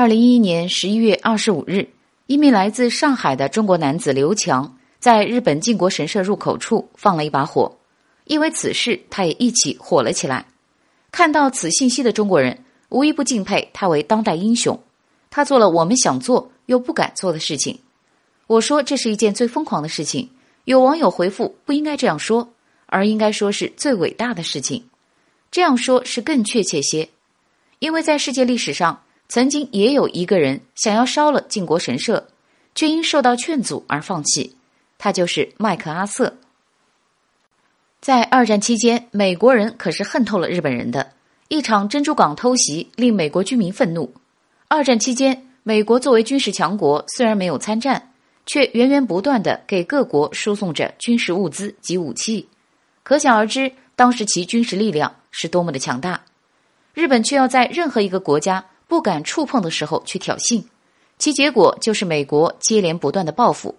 二零一一年十一月二十五日，一名来自上海的中国男子刘强在日本靖国神社入口处放了一把火，因为此事，他也一起火了起来。看到此信息的中国人，无一不敬佩他为当代英雄。他做了我们想做又不敢做的事情。我说这是一件最疯狂的事情。有网友回复：不应该这样说，而应该说是最伟大的事情。这样说是更确切些，因为在世界历史上。曾经也有一个人想要烧了靖国神社，却因受到劝阻而放弃。他就是麦克阿瑟。在二战期间，美国人可是恨透了日本人的。一场珍珠港偷袭令美国居民愤怒。二战期间，美国作为军事强国，虽然没有参战，却源源不断的给各国输送着军事物资及武器，可想而知，当时其军事力量是多么的强大。日本却要在任何一个国家。不敢触碰的时候去挑衅，其结果就是美国接连不断的报复。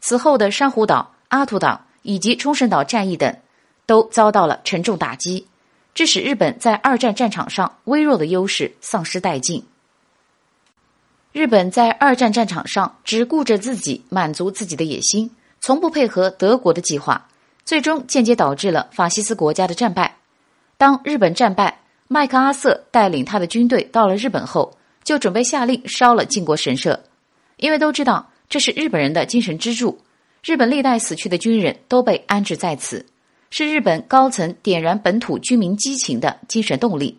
此后的珊瑚岛、阿图岛以及冲绳岛战役等，都遭到了沉重打击，致使日本在二战战场上微弱的优势丧失殆尽。日本在二战战场上只顾着自己满足自己的野心，从不配合德国的计划，最终间接导致了法西斯国家的战败。当日本战败。麦克阿瑟带领他的军队到了日本后，就准备下令烧了靖国神社，因为都知道这是日本人的精神支柱。日本历代死去的军人都被安置在此，是日本高层点燃本土居民激情的精神动力。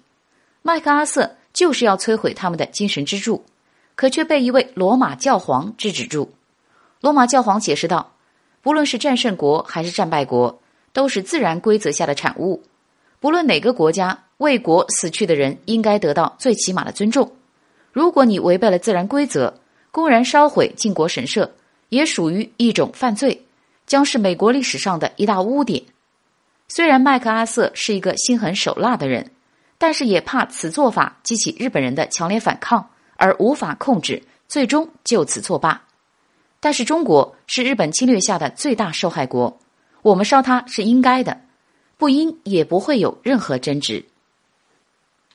麦克阿瑟就是要摧毁他们的精神支柱，可却被一位罗马教皇制止住。罗马教皇解释道：“不论是战胜国还是战败国，都是自然规则下的产物，不论哪个国家。”为国死去的人应该得到最起码的尊重。如果你违背了自然规则，公然烧毁靖国神社，也属于一种犯罪，将是美国历史上的一大污点。虽然麦克阿瑟是一个心狠手辣的人，但是也怕此做法激起日本人的强烈反抗，而无法控制，最终就此作罢。但是中国是日本侵略下的最大受害国，我们烧它是应该的，不应也不会有任何争执。